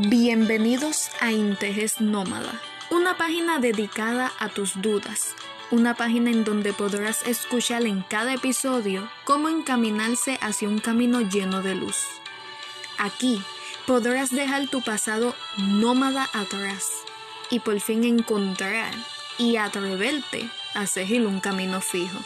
Bienvenidos a Integes Nómada, una página dedicada a tus dudas, una página en donde podrás escuchar en cada episodio cómo encaminarse hacia un camino lleno de luz. Aquí podrás dejar tu pasado nómada atrás y por fin encontrar y atreverte a seguir un camino fijo.